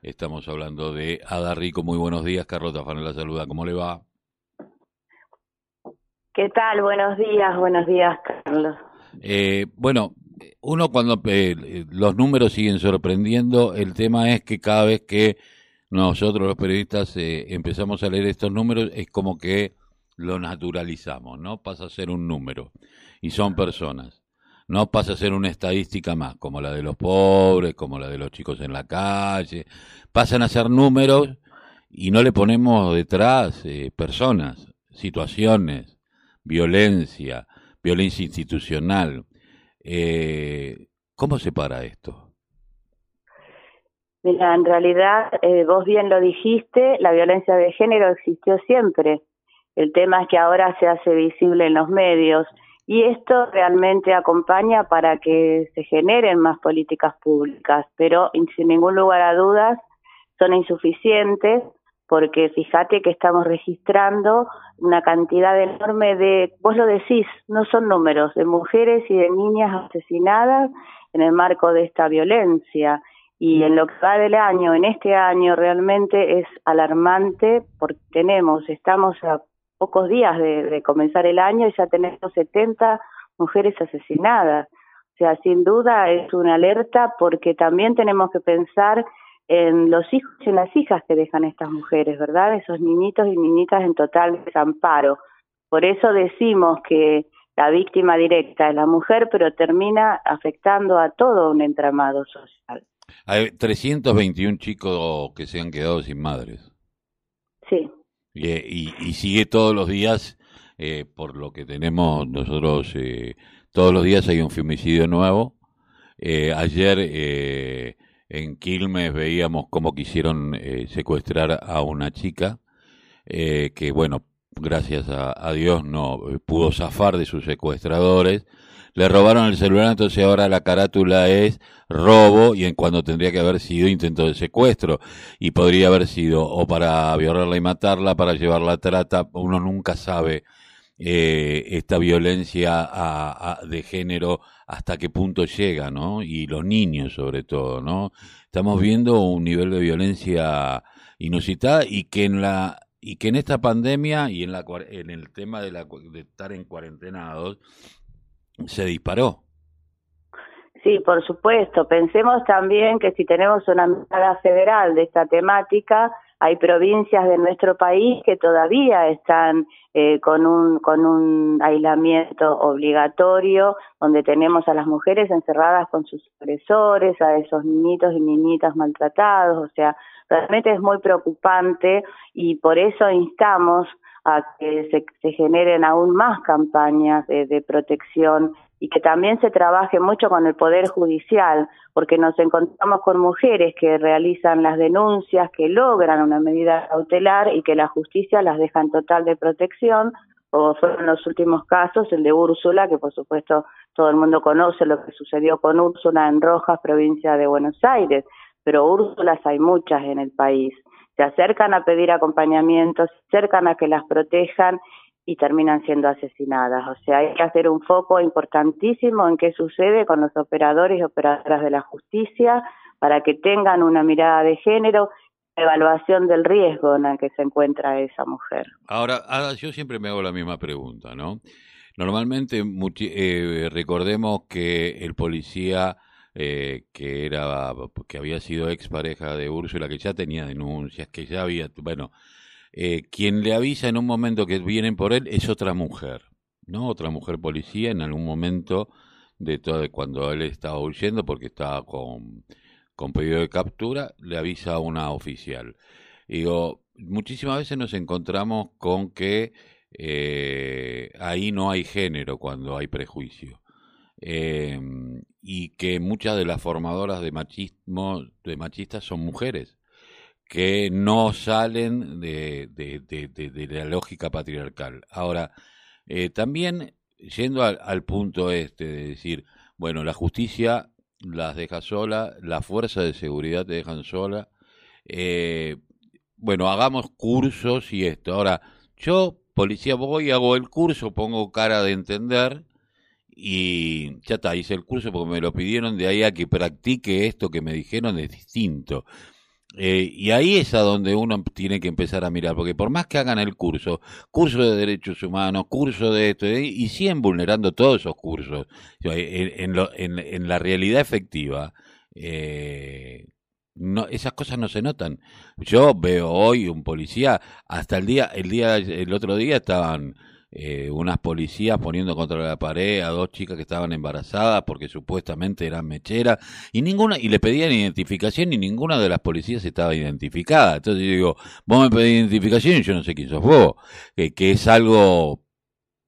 Estamos hablando de Ada Rico. Muy buenos días, Carlos Tafán la saluda. ¿Cómo le va? ¿Qué tal? Buenos días, buenos días, Carlos. Eh, bueno, uno cuando eh, los números siguen sorprendiendo, el tema es que cada vez que nosotros los periodistas eh, empezamos a leer estos números es como que lo naturalizamos, ¿no? Pasa a ser un número y son personas no pasa a ser una estadística más, como la de los pobres, como la de los chicos en la calle, pasan a ser números y no le ponemos detrás eh, personas, situaciones, violencia, violencia institucional. Eh, ¿Cómo se para esto? Mira, en realidad, eh, vos bien lo dijiste, la violencia de género existió siempre. El tema es que ahora se hace visible en los medios y esto realmente acompaña para que se generen más políticas públicas, pero sin ningún lugar a dudas son insuficientes porque fíjate que estamos registrando una cantidad enorme de, vos lo decís, no son números, de mujeres y de niñas asesinadas en el marco de esta violencia. Y en lo que va del año, en este año realmente es alarmante porque tenemos, estamos a pocos días de, comenzar el año y ya tenemos 70 mujeres asesinadas. O sea, sin duda es una alerta porque también tenemos que pensar en los hijos y en las hijas que dejan estas mujeres, ¿verdad? Esos niñitos y niñitas en total desamparo. Por eso decimos que la víctima directa es la mujer, pero termina afectando a todo un entramado social. Hay 321 chicos que se han quedado sin madres. Sí. Y, y, sigue todos los días, eh, por lo que tenemos nosotros, eh, todos los días hay un femicidio nuevo. Eh, ayer en Quilmes veíamos cómo quisieron secuestrar a una chica, que bueno, gracias a, Dios no pudo zafar de sus secuestradores le robaron el celular, entonces ahora la carátula es robo y en cuando tendría que haber sido intento de secuestro y podría haber sido o para violarla y matarla, para llevarla a trata, uno nunca sabe eh, esta violencia de género hasta qué punto llega, ¿no? Y los niños sobre todo, ¿no? Estamos viendo un nivel de violencia inusitada y que en la y que en esta pandemia y en la en el tema de la de estar en cuarentenados se disparó. Sí, por supuesto. Pensemos también que si tenemos una mirada federal de esta temática, hay provincias de nuestro país que todavía están eh, con, un, con un aislamiento obligatorio, donde tenemos a las mujeres encerradas con sus agresores, a esos niñitos y niñitas maltratados, o sea, realmente es muy preocupante y por eso instamos a que se, generen aún más campañas de, protección y que también se trabaje mucho con el Poder Judicial, porque nos encontramos con mujeres que realizan las denuncias, que logran una medida cautelar y que la justicia las deja en total de protección, como fueron los últimos casos, el de Úrsula, que por supuesto todo el mundo conoce lo que sucedió con Úrsula en Rojas, provincia de Buenos Aires, pero Úrsulas hay muchas en el país se acercan a pedir acompañamiento, se acercan a que las protejan y terminan siendo asesinadas. O sea, hay que hacer un foco importantísimo en qué sucede con los operadores y operadoras de la justicia para que tengan una mirada de género, evaluación del riesgo en el que se encuentra esa mujer. Ahora, yo siempre me hago la misma pregunta, ¿no? Normalmente, eh, recordemos que el policía eh, que era que había sido expareja de Úrsula, que ya tenía denuncias, que ya había, bueno, eh, quien le avisa en un momento que vienen por él es otra mujer, ¿no? Otra mujer policía en algún momento de todo, cuando él estaba huyendo porque estaba con, con pedido de captura, le avisa a una oficial. Digo, muchísimas veces nos encontramos con que eh, ahí no hay género cuando hay prejuicio. Eh, y que muchas de las formadoras de machismo, de machistas son mujeres, que no salen de, de, la lógica patriarcal. Ahora, eh, también yendo al, punto este de decir, bueno, la justicia las deja sola, la fuerza de seguridad te dejan sola, eh, bueno, hagamos cursos y esto. Ahora, yo, policía, voy, hago el curso, pongo cara de entender, y ya está, hice el curso porque me lo pidieron, de ahí a que practique esto que me dijeron es distinto. Eh, y ahí es a donde uno tiene que empezar a mirar, porque por más que hagan el curso, curso de derechos humanos, curso de esto, y siguen vulnerando todos esos cursos, en, en, la realidad efectiva, eh, no, esas cosas no se notan. Yo veo hoy un policía, hasta el día, el día, el otro día estaban eh, unas policías poniendo contra la pared a dos chicas que estaban embarazadas porque supuestamente eran mecheras y ninguna y le pedían identificación y ninguna de las policías estaba identificada. Entonces yo digo, vos me pedís identificación y yo no sé quién sos vos, que es algo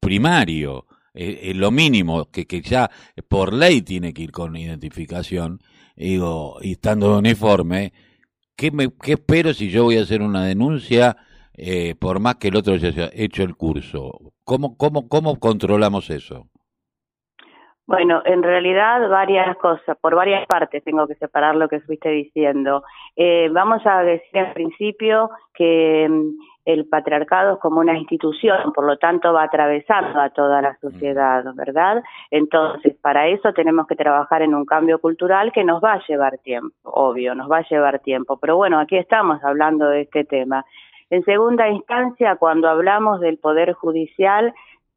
primario, es lo mínimo que, que ya por ley tiene que ir con identificación. Y digo, y estando uniforme, ¿qué, me, ¿qué espero si yo voy a hacer una denuncia? Eh, por más que el otro haya hecho el curso. ¿Cómo, cómo, cómo controlamos eso? Bueno, en realidad varias cosas, por varias partes tengo que separar lo que fuiste diciendo. Eh, vamos a decir en principio que mm, el patriarcado es como una institución, por lo tanto va atravesando a toda la sociedad, ¿verdad? Entonces, para eso tenemos que trabajar en un cambio cultural que nos va a llevar tiempo, obvio, nos va a llevar tiempo. Pero bueno, aquí estamos hablando de este tema. En segunda instancia, cuando hablamos del Poder Judicial,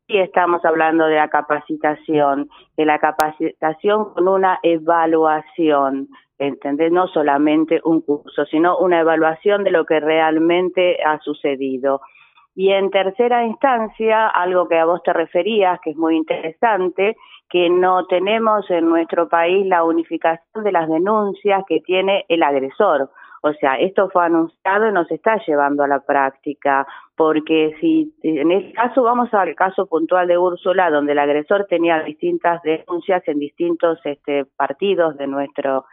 sí estamos hablando de la capacitación, de la capacitación con una evaluación, ¿entendés? No solamente un curso, sino una evaluación de lo que realmente ha sucedido. Y en tercera instancia, algo que a vos te referías, que es muy interesante, que no tenemos en nuestro país la unificación de las denuncias que tiene el agresor. O sea, esto fue anunciado y nos está llevando a la práctica, porque si en el caso, vamos al caso puntual de Úrsula, donde el agresor tenía distintas denuncias en distintos este, partidos de nuestro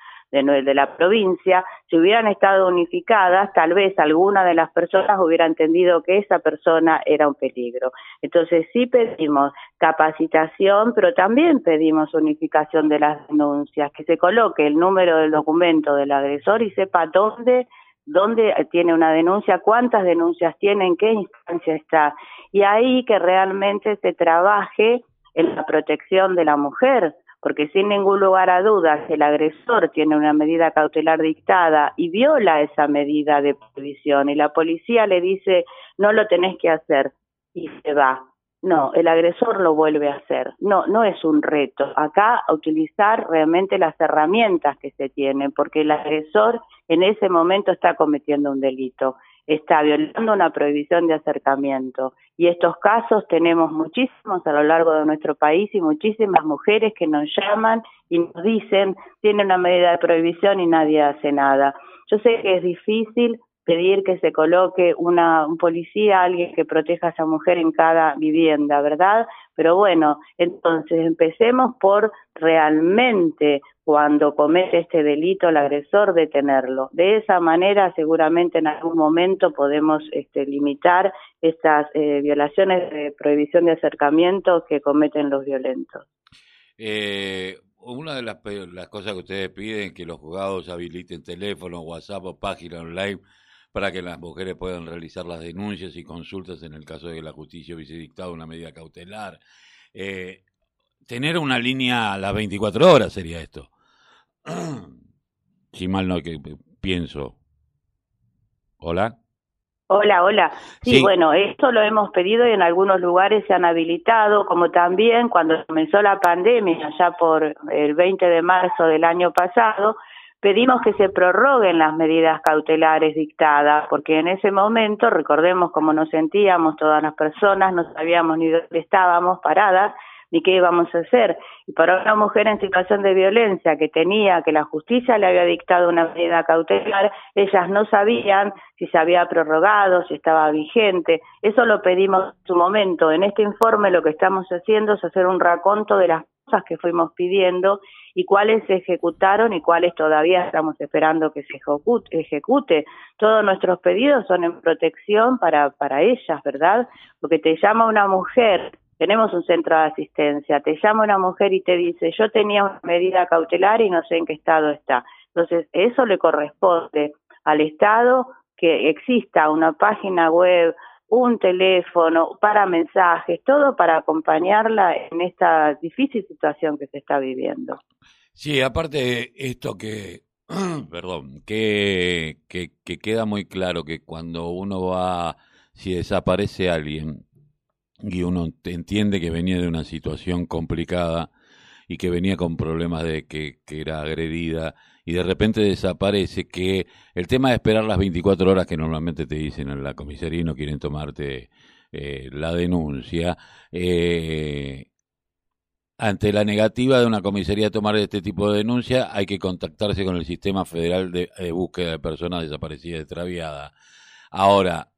de, la provincia, si hubieran estado unificadas, tal vez alguna de las personas hubiera entendido que esa persona era un peligro. Entonces sí pedimos capacitación, pero también pedimos unificación de las denuncias, que se coloque el número del documento del agresor y sepa dónde dónde tiene una denuncia, cuántas denuncias tiene, en qué instancia está. Y ahí que realmente se trabaje en la protección de la mujer, porque sin ningún lugar a dudas el agresor tiene una medida cautelar dictada y viola esa medida de prohibición y la policía le dice no lo tenés que hacer y se va. No, el agresor lo vuelve a hacer. No, no es un reto. Acá utilizar realmente las herramientas que se tienen, porque el agresor en ese momento está cometiendo un delito está violando una prohibición de acercamiento. Y estos casos tenemos muchísimos a lo largo de nuestro país y muchísimas mujeres que nos llaman y nos dicen, tiene una medida de prohibición y nadie hace nada. Yo sé que es difícil pedir que se coloque una, un policía, alguien que proteja a esa mujer en cada vivienda, ¿verdad? Pero bueno, entonces empecemos por realmente cuando comete este delito el agresor detenerlo. De esa manera seguramente en algún momento podemos este, limitar estas eh, violaciones de prohibición de acercamiento que cometen los violentos. Eh, una de las, las, cosas que ustedes piden que los juzgados habiliten teléfono, WhatsApp o página online para que las mujeres puedan realizar las denuncias y consultas en el caso de que la justicia hubiese dictado una medida cautelar. Eh, tener una línea a las 24 horas sería esto. si mal no que pienso. Hola. Hola, hola. Sí, bueno, esto lo hemos pedido y en algunos lugares se han habilitado, como también cuando comenzó la pandemia, ya por el 20 de marzo del año pasado, pedimos que se prorroguen las medidas cautelares dictadas, porque en ese momento, recordemos cómo nos sentíamos todas las personas, no sabíamos ni dónde estábamos paradas, ni qué íbamos a hacer. Y para una mujer en situación de violencia que tenía, que la justicia le había dictado una medida cautelar, ellas no sabían si se había prorrogado, si estaba vigente. Eso lo pedimos en su momento. En este informe lo que estamos haciendo es hacer un raconto de las que fuimos pidiendo y cuáles se ejecutaron y cuáles todavía estamos esperando que se ejecute. Todos nuestros pedidos son en protección para, para ellas, ¿verdad? Porque te llama una mujer, tenemos un centro de asistencia, te llama una mujer y te dice, yo tenía una medida cautelar y no sé en qué estado está. Entonces, eso le corresponde al Estado que exista una página web, un teléfono, para mensajes, todo para acompañarla en esta difícil situación que se está viviendo. Sí, aparte esto que perdón, que, que, que queda muy claro que cuando uno va, si desaparece alguien y uno entiende que venía de una situación complicada y que venía con problemas de que, que era agredida y de repente desaparece, que el tema de esperar las 24 horas que normalmente te dicen en la comisaría y no quieren tomarte eh, la denuncia, eh, ante la negativa de una comisaría a tomar este tipo de denuncia, hay que contactarse con el Sistema Federal de, Búsqueda de Personas Desaparecidas y Extraviadas. Ahora,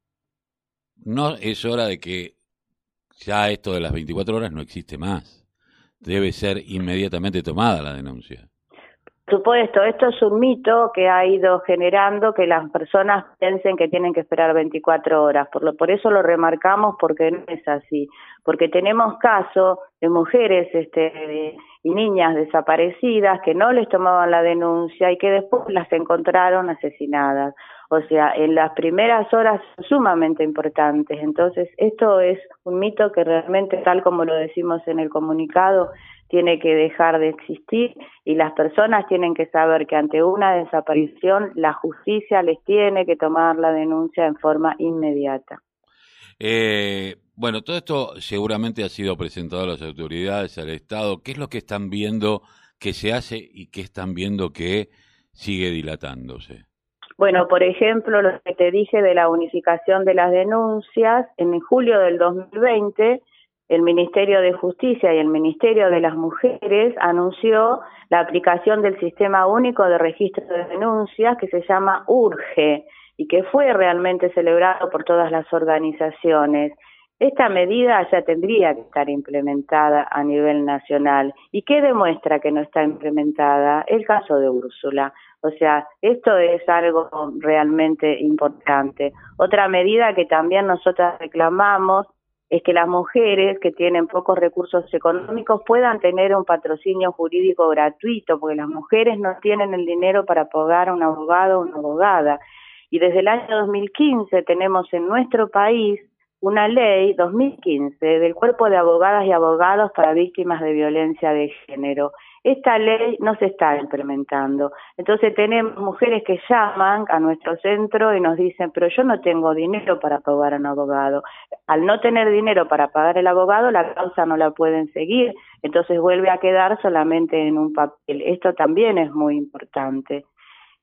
no es hora de que ya esto de las 24 horas no existe más. Debe ser inmediatamente tomada la denuncia supuesto, esto es un mito que ha ido generando que las personas piensen que tienen que esperar 24 horas. Por, lo, por eso lo remarcamos porque no es así. Porque tenemos casos de mujeres este, y niñas desaparecidas que no les tomaban la denuncia y que después las encontraron asesinadas. O sea, en las primeras horas sumamente importantes. Entonces, esto es un mito que realmente, tal como lo decimos en el comunicado, tiene que dejar de existir y las personas tienen que saber que ante una desaparición la justicia les tiene que tomar la denuncia en forma inmediata. Eh, bueno, todo esto seguramente ha sido presentado a las autoridades, al Estado. ¿Qué es lo que están viendo que se hace y qué están viendo que sigue dilatándose? Bueno, por ejemplo, lo que te dije de la unificación de las denuncias, en julio del 2020 el Ministerio de Justicia y el Ministerio de las Mujeres anunció la aplicación del Sistema Único de Registro de Denuncias que se llama URGE y que fue realmente celebrado por todas las organizaciones. Esta medida ya tendría que estar implementada a nivel nacional. ¿Y qué demuestra que no está implementada? El caso de Úrsula. O sea, esto es algo realmente importante. Otra medida que también nosotras reclamamos es que las mujeres que tienen pocos recursos económicos puedan tener un patrocinio jurídico gratuito, porque las mujeres no tienen el dinero para pagar a un abogado o una abogada. Y desde el año 2015 tenemos en nuestro país una ley 2015 del Cuerpo de Abogadas y Abogados para Víctimas de Violencia de Género esta ley no se está implementando. Entonces tenemos mujeres que llaman a nuestro centro y nos dicen, pero yo no tengo dinero para pagar a un abogado. Al no tener dinero para pagar el abogado, la causa no la pueden seguir, entonces vuelve a quedar solamente en un papel. Esto también es muy importante.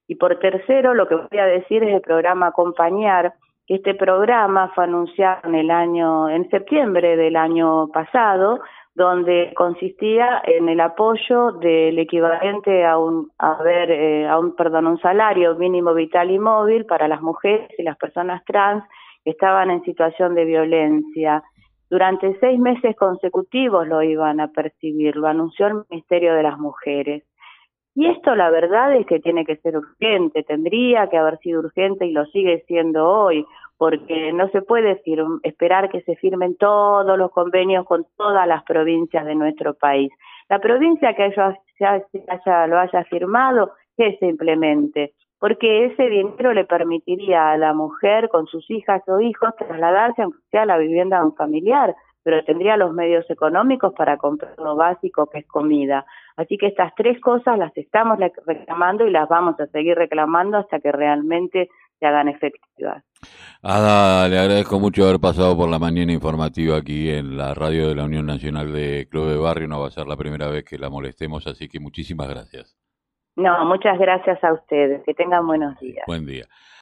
Y por tercero, lo que voy a decir es el programa Acompañar. Este programa fue anunciado en el año, en septiembre del año pasado, donde consistía en el apoyo del equivalente a un eh, a un perdón un salario mínimo vital y móvil para las mujeres y las personas trans que estaban en situación de violencia. Durante seis meses consecutivos lo iban a percibir lo anunció el Ministerio de las Mujeres y esto la verdad es que tiene que ser urgente tendría que haber sido urgente y lo sigue siendo hoy porque no se puede esperar que se firmen todos los convenios con todas las provincias de nuestro país. La provincia que haya, lo haya firmado, que se implemente, porque ese dinero le permitiría a la mujer con sus hijas o hijos trasladarse aunque a la vivienda de un familiar, pero tendría los medios económicos para comprar lo básico que es comida. Así que estas tres cosas las estamos reclamando y las vamos a seguir reclamando hasta que realmente se hagan efectivas. Ada, le agradezco mucho haber pasado por la mañana informativa aquí en la radio de la Unión Nacional de Club de Barrio. No va a ser la primera vez que la molestemos, así que muchísimas gracias. No, muchas gracias a ustedes. Que tengan buenos días. Buen día.